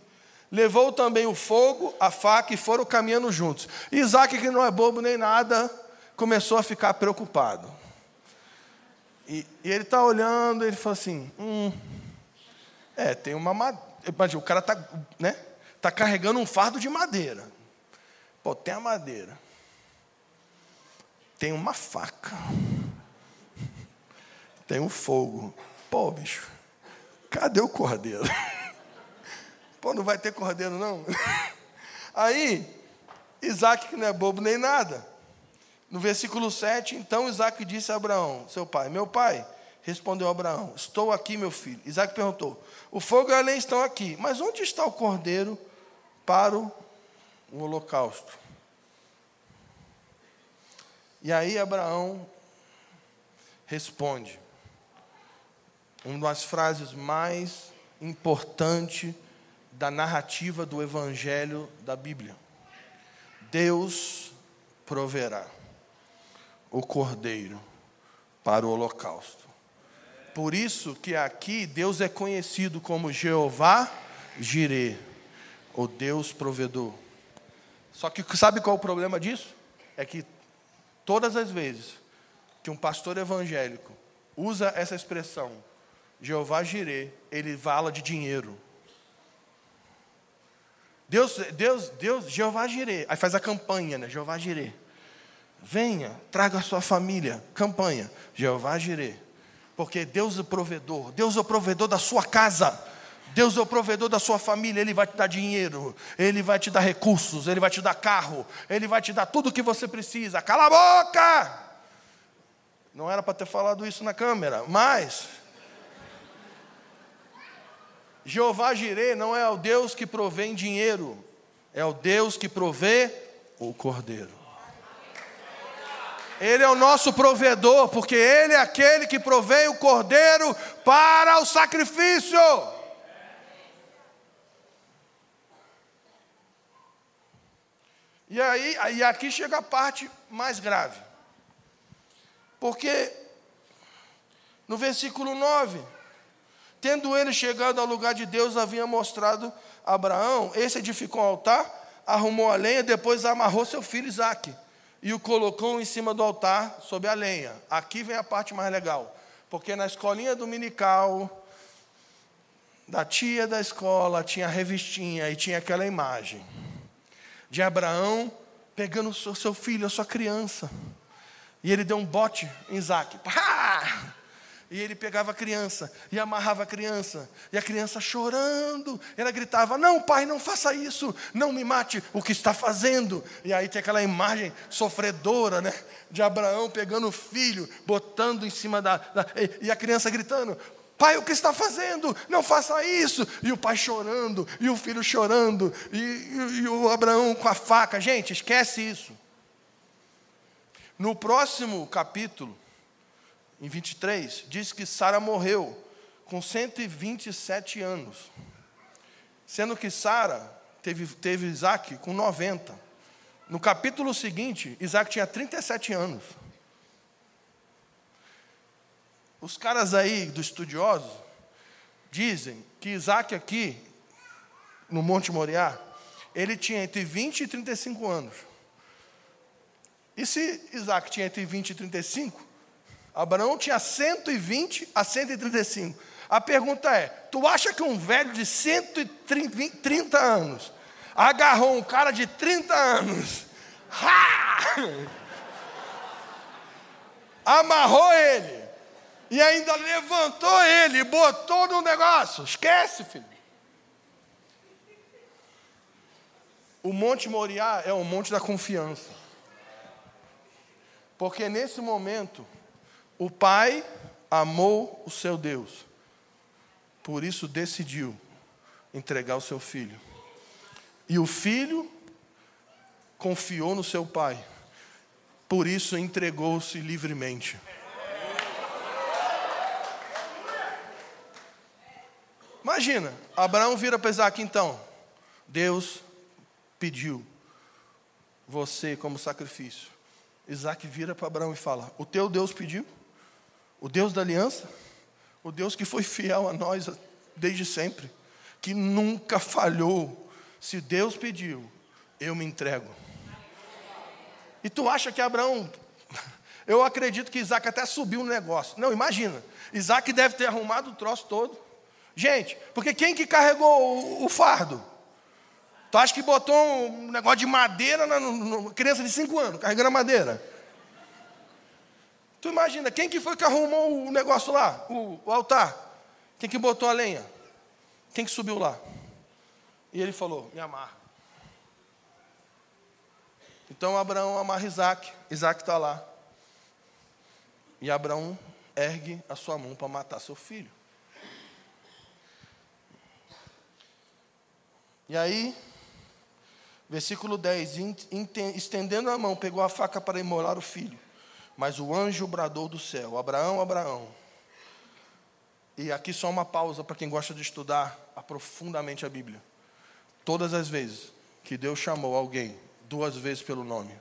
A: Levou também o fogo, a faca e foram caminhando juntos. Isaac, que não é bobo nem nada, começou a ficar preocupado. E, e ele está olhando, ele fala assim: hum, é, tem uma madeira. O cara está né, tá carregando um fardo de madeira. Pô, tem a madeira. Tem uma faca tem um fogo. Pô, bicho, cadê o cordeiro? Pô, não vai ter cordeiro, não? Aí, Isaac, que não é bobo nem nada. No versículo 7, então Isaac disse a Abraão, seu pai, meu pai, respondeu Abraão, estou aqui, meu filho. Isaac perguntou, o fogo e a lenha estão aqui, mas onde está o cordeiro para o holocausto? E aí Abraão responde, uma das frases mais importantes da narrativa do Evangelho da Bíblia. Deus proverá o cordeiro para o holocausto. Por isso que aqui Deus é conhecido como Jeová Jireh, o Deus provedor. Só que sabe qual é o problema disso? É que todas as vezes que um pastor evangélico usa essa expressão Jeová Jireh, ele fala de dinheiro. Deus, Deus, Deus, Jeová Jireh, aí faz a campanha, né? Jeová Jireh. Venha, traga a sua família, campanha, Jeová Jireh. Porque Deus é o provedor, Deus é o provedor da sua casa. Deus é o provedor da sua família, Ele vai te dar dinheiro, Ele vai te dar recursos, Ele vai te dar carro, Ele vai te dar tudo o que você precisa. Cala a boca! Não era para ter falado isso na câmera, mas Jeová Jireh não é o Deus que provê em dinheiro, é o Deus que provê o cordeiro. Ele é o nosso provedor, porque Ele é aquele que provê o cordeiro para o sacrifício. E aí, e aqui chega a parte mais grave. Porque no versículo 9, Tendo ele chegado ao lugar de Deus, havia mostrado a Abraão, esse edificou um altar, arrumou a lenha, depois amarrou seu filho Isaque e o colocou em cima do altar sob a lenha. Aqui vem a parte mais legal, porque na escolinha dominical da tia da escola tinha a revistinha e tinha aquela imagem de Abraão pegando o seu filho, a sua criança. E ele deu um bote em Isaac. Pá! E ele pegava a criança e amarrava a criança, e a criança chorando, ela gritava: Não, pai, não faça isso, não me mate, o que está fazendo? E aí tem aquela imagem sofredora, né? De Abraão pegando o filho, botando em cima da. da e a criança gritando: Pai, o que está fazendo? Não faça isso. E o pai chorando, e o filho chorando, e, e, e o Abraão com a faca. Gente, esquece isso. No próximo capítulo, em 23, diz que Sara morreu com 127 anos. Sendo que Sara teve, teve Isaac com 90. No capítulo seguinte, Isaac tinha 37 anos. Os caras aí, dos estudiosos, dizem que Isaac aqui, no Monte Moriá, ele tinha entre 20 e 35 anos. E se Isaac tinha entre 20 e 35, Abraão tinha 120 a 135. A pergunta é: tu acha que um velho de 130 anos agarrou um cara de 30 anos, ha! amarrou ele e ainda levantou ele botou no negócio? Esquece, filho. O Monte Moriá é o monte da confiança. Porque nesse momento, o pai amou o seu Deus, por isso decidiu entregar o seu filho. E o filho confiou no seu pai, por isso entregou-se livremente. Imagina, Abraão vira para Isaac então. Deus pediu você como sacrifício. Isaac vira para Abraão e fala: O teu Deus pediu? O Deus da aliança, o Deus que foi fiel a nós desde sempre, que nunca falhou. Se Deus pediu, eu me entrego. E tu acha que Abraão, eu acredito que Isaac até subiu no negócio. Não, imagina, Isaac deve ter arrumado o troço todo. Gente, porque quem que carregou o, fardo? Tu acha que botou um negócio de madeira na, na criança de 5 anos, carregando a madeira? Tu imagina, quem que foi que arrumou o negócio lá, o, o altar? Quem que botou a lenha? Quem que subiu lá? E ele falou: Me amarra. Então Abraão amarra Isaac, Isaac está lá. E Abraão ergue a sua mão para matar seu filho. E aí, versículo 10: estendendo a mão, pegou a faca para imolar o filho. Mas o anjo bradou do céu: Abraão, Abraão. E aqui só uma pausa para quem gosta de estudar profundamente a Bíblia. Todas as vezes que Deus chamou alguém duas vezes pelo nome,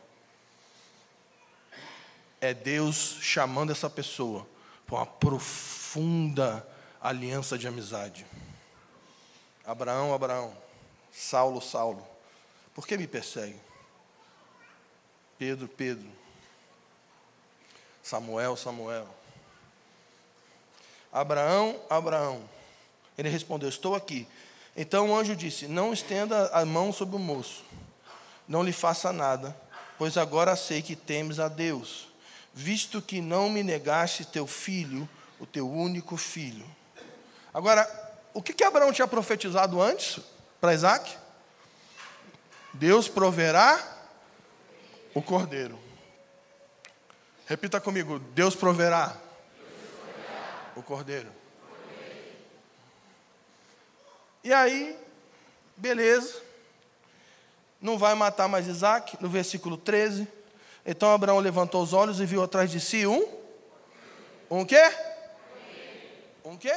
A: é Deus chamando essa pessoa para uma profunda aliança de amizade. Abraão, Abraão, Saulo, Saulo, por que me persegue? Pedro, Pedro, Samuel, Samuel. Abraão, Abraão. Ele respondeu: Estou aqui. Então o anjo disse: Não estenda a mão sobre o moço, não lhe faça nada, pois agora sei que temes a Deus, visto que não me negaste teu filho, o teu único filho. Agora, o que, que Abraão tinha profetizado antes para Isaac? Deus proverá o cordeiro. Repita comigo: Deus proverá, Deus proverá. o cordeiro. cordeiro. E aí, beleza. Não vai matar mais Isaac, no versículo 13. Então Abraão levantou os olhos e viu atrás de si um. Um quê? Um quê?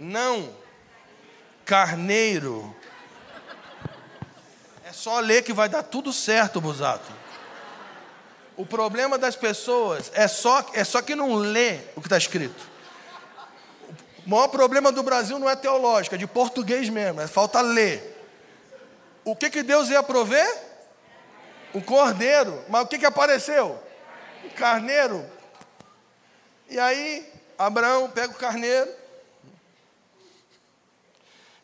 A: Não. Carneiro. É só ler que vai dar tudo certo, Busato. O problema das pessoas é só, é só que não lê o que está escrito. O maior problema do Brasil não é teológico, é de português mesmo, é falta ler. O que, que Deus ia prover? O cordeiro. Mas o que, que apareceu? O carneiro. E aí, Abraão pega o carneiro.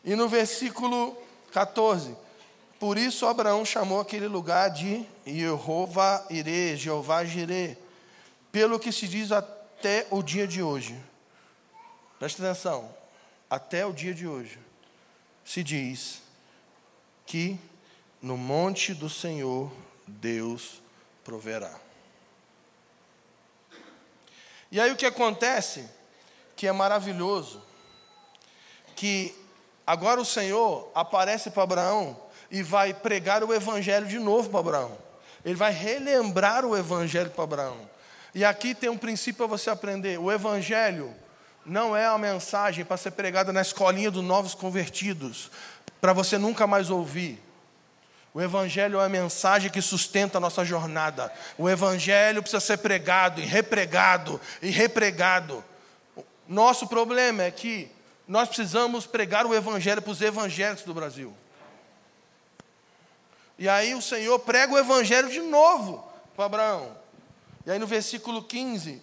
A: E no versículo 14: por isso Abraão chamou aquele lugar de Jeová Ire, Jeová Jireh, pelo que se diz até o dia de hoje. Presta atenção, até o dia de hoje se diz que no monte do Senhor Deus proverá. E aí o que acontece, que é maravilhoso, que agora o Senhor aparece para Abraão e vai pregar o evangelho de novo para Abraão. Ele vai relembrar o evangelho para Abraão. E aqui tem um princípio para você aprender: o evangelho não é uma mensagem para ser pregada na escolinha dos novos convertidos, para você nunca mais ouvir. O Evangelho é a mensagem que sustenta a nossa jornada. O Evangelho precisa ser pregado e repregado e repregado. Nosso problema é que nós precisamos pregar o Evangelho para os evangélicos do Brasil. E aí o Senhor prega o Evangelho de novo para Abraão. E aí no versículo 15,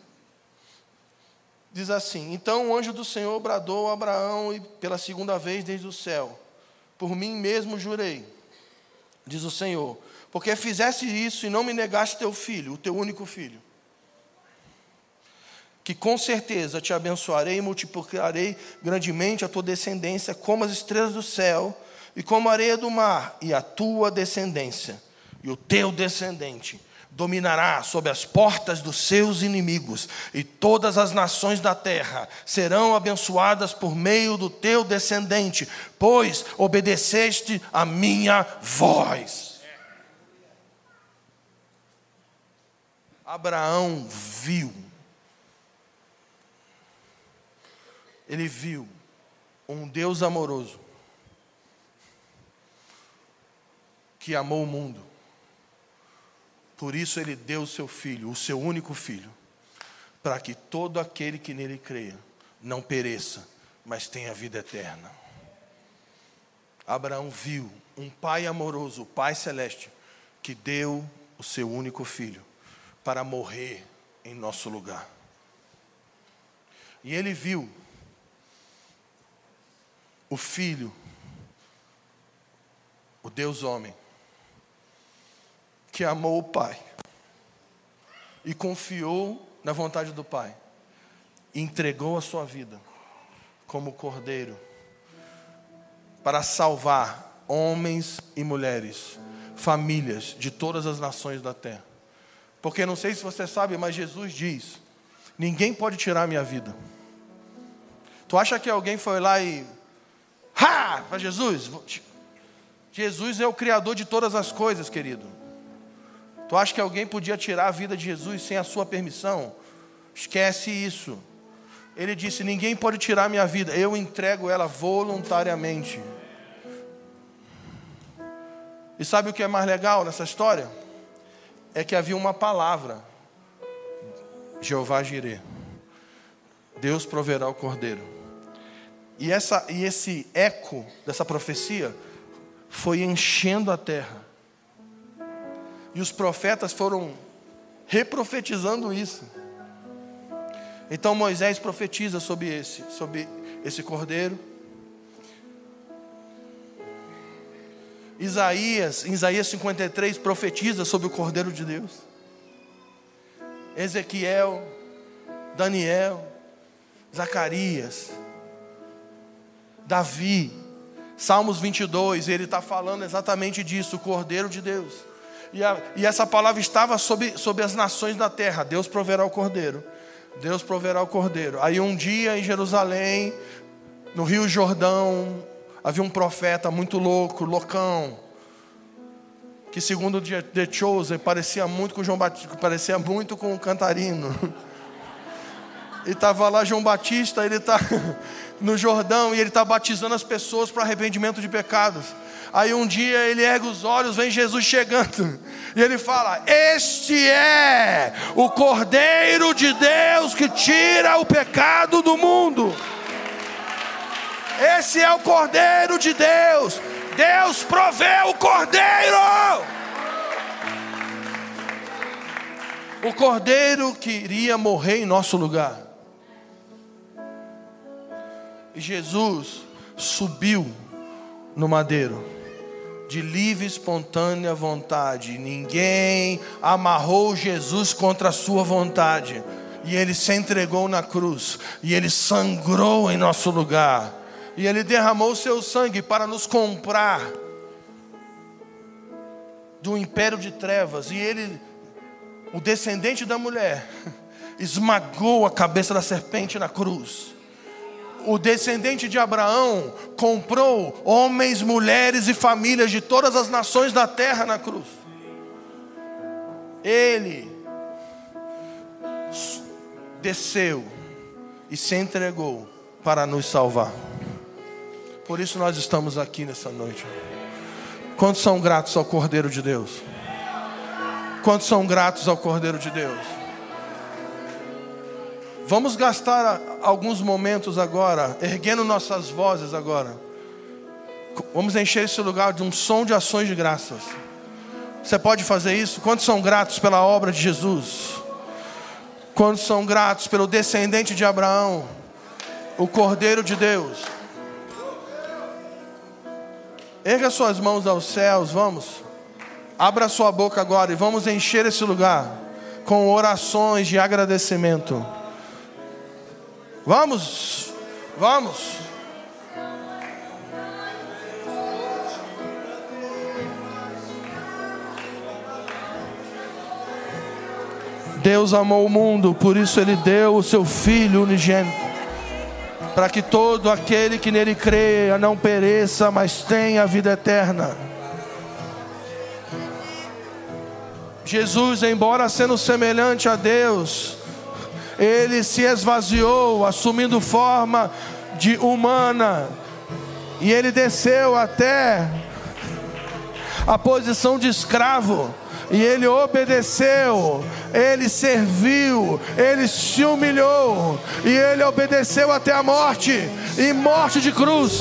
A: diz assim: Então o anjo do Senhor bradou a Abraão e pela segunda vez desde o céu: Por mim mesmo jurei, diz o Senhor, porque fizeste isso e não me negaste teu filho, o teu único filho. Que com certeza te abençoarei e multiplicarei grandemente a tua descendência, como as estrelas do céu e como a areia do mar, e a tua descendência, e o teu descendente dominará sobre as portas dos seus inimigos, e todas as nações da terra serão abençoadas por meio do teu descendente, pois obedeceste a minha voz. Abraão viu, ele viu um Deus amoroso que amou o mundo por isso ele deu o seu filho, o seu único filho, para que todo aquele que nele creia não pereça, mas tenha vida eterna. Abraão viu um pai amoroso, o Pai celeste, que deu o seu único filho para morrer em nosso lugar. E ele viu o filho, o Deus homem, que amou o Pai e confiou na vontade do Pai, entregou a sua vida como cordeiro para salvar homens e mulheres, famílias de todas as nações da terra. Porque não sei se você sabe, mas Jesus diz: ninguém pode tirar a minha vida. Tu acha que alguém foi lá e. Ha! Para Jesus? Jesus é o Criador de todas as coisas, querido. Tu acha que alguém podia tirar a vida de Jesus sem a sua permissão? Esquece isso. Ele disse: Ninguém pode tirar minha vida, eu entrego ela voluntariamente. E sabe o que é mais legal nessa história? É que havia uma palavra: Jeová Jireh. Deus proverá o cordeiro. E, essa, e esse eco dessa profecia foi enchendo a terra. E os profetas foram reprofetizando isso. Então Moisés profetiza sobre esse, sobre esse cordeiro. Isaías, em Isaías 53, profetiza sobre o cordeiro de Deus. Ezequiel, Daniel, Zacarias, Davi, Salmos 22, ele está falando exatamente disso, o cordeiro de Deus. E, a, e essa palavra estava sobre, sobre as nações da terra. Deus proverá o cordeiro. Deus proverá o cordeiro. Aí um dia em Jerusalém, no Rio Jordão, havia um profeta muito louco, loucão, que segundo The Chosen parecia muito com João Batista, parecia muito com o Cantarino. E estava lá João Batista, ele está no Jordão e ele está batizando as pessoas para arrependimento de pecados. Aí um dia ele ergue os olhos, vem Jesus chegando, e ele fala: Este é o Cordeiro de Deus que tira o pecado do mundo. Esse é o Cordeiro de Deus. Deus provê o Cordeiro. O Cordeiro que iria morrer em nosso lugar. E Jesus subiu no madeiro de livre e espontânea vontade. Ninguém amarrou Jesus contra a sua vontade. E ele se entregou na cruz. E ele sangrou em nosso lugar. E ele derramou seu sangue para nos comprar do império de trevas. E ele, o descendente da mulher, esmagou a cabeça da serpente na cruz o descendente de Abraão comprou homens, mulheres e famílias de todas as nações da terra na cruz. Ele desceu e se entregou para nos salvar. Por isso nós estamos aqui nessa noite. Quantos são gratos ao Cordeiro de Deus? Quantos são gratos ao Cordeiro de Deus? Vamos gastar alguns momentos agora, erguendo nossas vozes agora. Vamos encher esse lugar de um som de ações de graças. Você pode fazer isso? Quantos são gratos pela obra de Jesus? Quantos são gratos pelo descendente de Abraão, o Cordeiro de Deus? Erga suas mãos aos céus, vamos. Abra sua boca agora e vamos encher esse lugar com orações de agradecimento. Vamos, vamos. Deus amou o mundo, por isso Ele deu o seu Filho unigênito, para que todo aquele que nele creia não pereça, mas tenha a vida eterna. Jesus, embora sendo semelhante a Deus, ele se esvaziou, assumindo forma de humana, e ele desceu até a posição de escravo, e ele obedeceu, ele serviu, ele se humilhou, e ele obedeceu até a morte e morte de cruz.